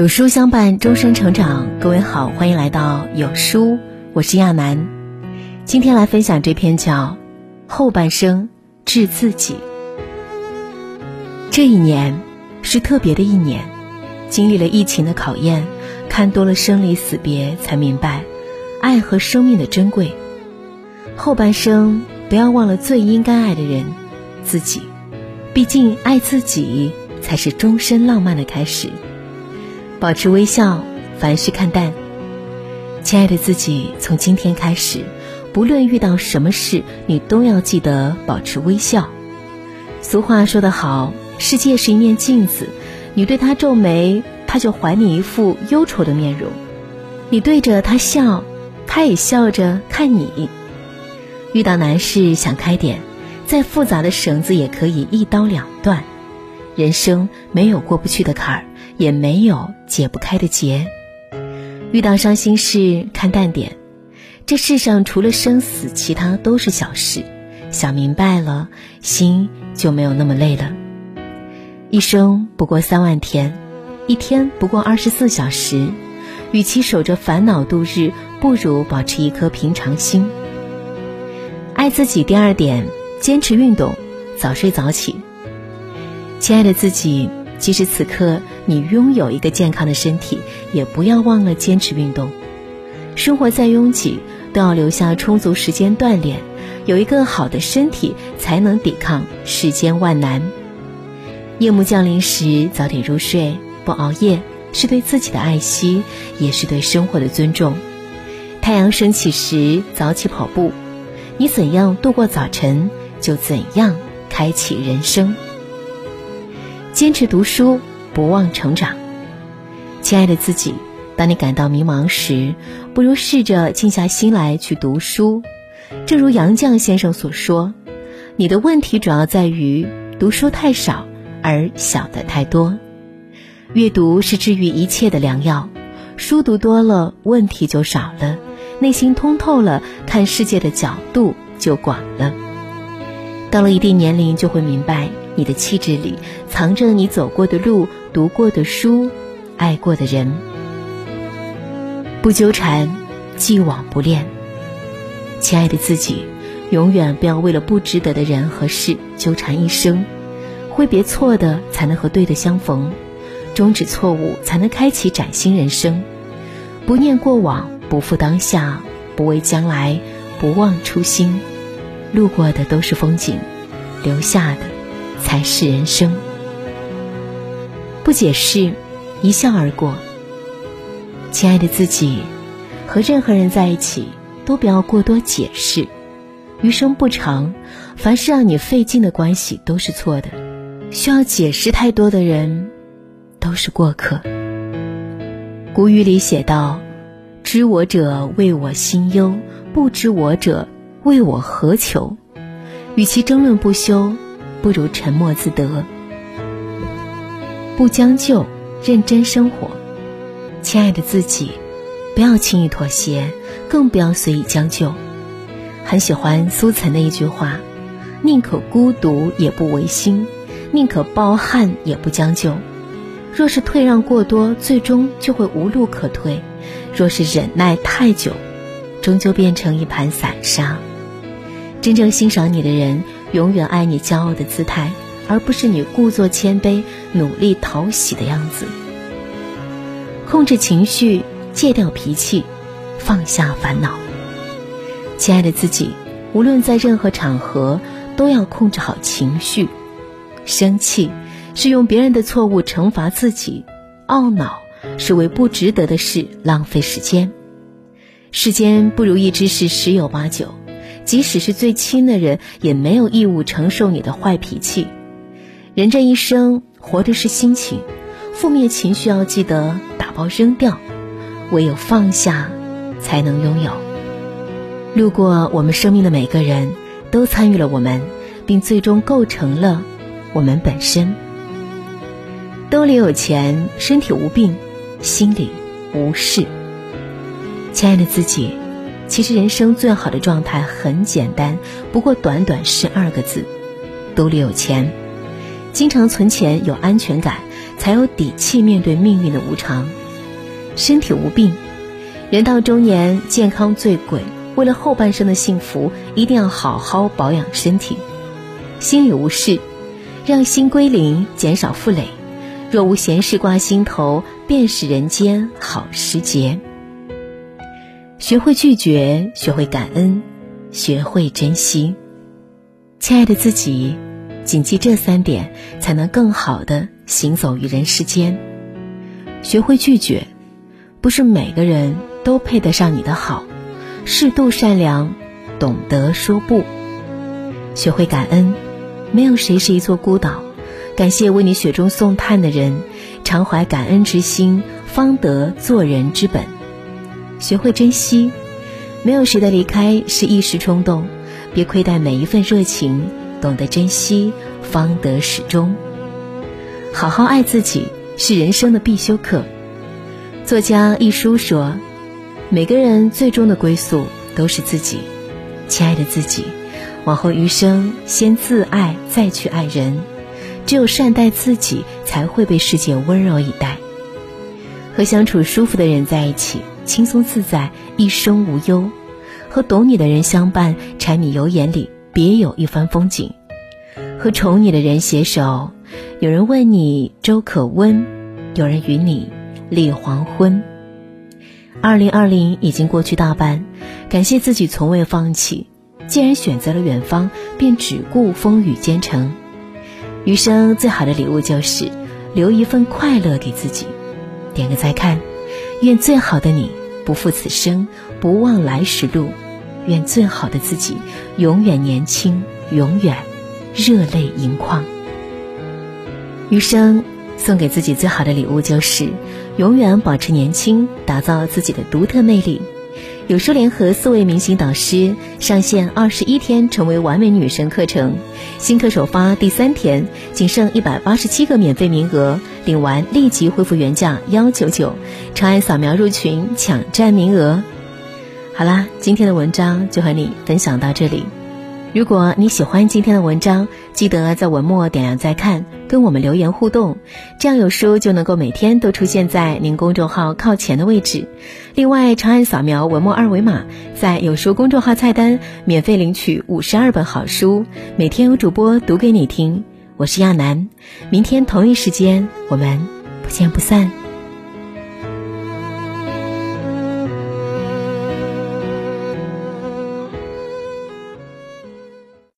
有书相伴，终身成长。各位好，欢迎来到有书，我是亚楠。今天来分享这篇叫《后半生治自己》。这一年是特别的一年，经历了疫情的考验，看多了生离死别，才明白爱和生命的珍贵。后半生不要忘了最应该爱的人——自己。毕竟，爱自己才是终身浪漫的开始。保持微笑，凡事看淡。亲爱的自己，从今天开始，不论遇到什么事，你都要记得保持微笑。俗话说得好，世界是一面镜子，你对他皱眉，他就还你一副忧愁的面容；你对着他笑，他也笑着看你。遇到难事想开点，再复杂的绳子也可以一刀两断。人生没有过不去的坎儿。也没有解不开的结。遇到伤心事，看淡点。这世上除了生死，其他都是小事。想明白了，心就没有那么累了。一生不过三万天，一天不过二十四小时。与其守着烦恼度日，不如保持一颗平常心。爱自己。第二点，坚持运动，早睡早起。亲爱的自己。即使此刻你拥有一个健康的身体，也不要忘了坚持运动。生活再拥挤，都要留下充足时间锻炼。有一个好的身体，才能抵抗世间万难。夜幕降临时，早点入睡，不熬夜，是对自己的爱惜，也是对生活的尊重。太阳升起时，早起跑步。你怎样度过早晨，就怎样开启人生。坚持读书，不忘成长。亲爱的自己，当你感到迷茫时，不如试着静下心来去读书。正如杨绛先生所说：“你的问题主要在于读书太少，而想的太多。阅读是治愈一切的良药。书读多了，问题就少了；内心通透了，看世界的角度就广了。到了一定年龄，就会明白。”你的气质里藏着你走过的路、读过的书、爱过的人。不纠缠，既往不恋。亲爱的自己，永远不要为了不值得的人和事纠缠一生。挥别错的，才能和对的相逢；终止错误，才能开启崭新人生。不念过往，不负当下，不畏将来，不忘初心。路过的都是风景，留下的。才是人生。不解释，一笑而过。亲爱的自己，和任何人在一起，都不要过多解释。余生不长，凡是让你费劲的关系都是错的。需要解释太多的人，都是过客。古语里写道：“知我者为我心忧，不知我者为我何求。”与其争论不休。不如沉默自得，不将就，认真生活。亲爱的自己，不要轻易妥协，更不要随意将就。很喜欢苏岑的一句话：“宁可孤独也不违心，宁可抱憾也不将就。若是退让过多，最终就会无路可退；若是忍耐太久，终究变成一盘散沙。真正欣赏你的人。”永远爱你骄傲的姿态，而不是你故作谦卑、努力讨喜的样子。控制情绪，戒掉脾气，放下烦恼。亲爱的自己，无论在任何场合，都要控制好情绪。生气是用别人的错误惩罚自己，懊恼是为不值得的事浪费时间。世间不如意之事十有八九。即使是最亲的人，也没有义务承受你的坏脾气。人这一生，活的是心情，负面情绪要记得打包扔掉，唯有放下，才能拥有。路过我们生命的每个人，都参与了我们，并最终构成了我们本身。兜里有钱，身体无病，心里无事。亲爱的自己。其实人生最好的状态很简单，不过短短十二个字：兜里有钱。经常存钱有安全感，才有底气面对命运的无常。身体无病，人到中年健康最贵。为了后半生的幸福，一定要好好保养身体。心里无事，让心归零，减少负累。若无闲事挂心头，便是人间好时节。学会拒绝，学会感恩，学会珍惜。亲爱的自己，谨记这三点，才能更好的行走于人世间。学会拒绝，不是每个人都配得上你的好。适度善良，懂得说不。学会感恩，没有谁是一座孤岛。感谢为你雪中送炭的人，常怀感恩之心，方得做人之本。学会珍惜，没有谁的离开是一时冲动，别亏待每一份热情，懂得珍惜，方得始终。好好爱自己是人生的必修课。作家一书说：“每个人最终的归宿都是自己，亲爱的自己，往后余生先自爱，再去爱人。”只有善待自己，才会被世界温柔以待。和相处舒服的人在一起，轻松自在，一生无忧；和懂你的人相伴，柴米油盐里别有一番风景。和宠你的人携手，有人问你粥可温，有人与你立黄昏。二零二零已经过去大半，感谢自己从未放弃。既然选择了远方，便只顾风雨兼程。余生最好的礼物就是留一份快乐给自己，点个再看。愿最好的你不负此生，不忘来时路。愿最好的自己永远年轻，永远热泪盈眶。余生送给自己最好的礼物就是永远保持年轻，打造自己的独特魅力。有书联合四位明星导师上线二十一天成为完美女神课程，新课首发第三天，仅剩一百八十七个免费名额，领完立即恢复原价幺九九，长按扫描入群抢占名额。好啦，今天的文章就和你分享到这里。如果你喜欢今天的文章，记得在文末点亮再看，跟我们留言互动，这样有书就能够每天都出现在您公众号靠前的位置。另外，长按扫描文末二维码，在有书公众号菜单免费领取五十二本好书，每天有主播读给你听。我是亚楠，明天同一时间我们不见不散。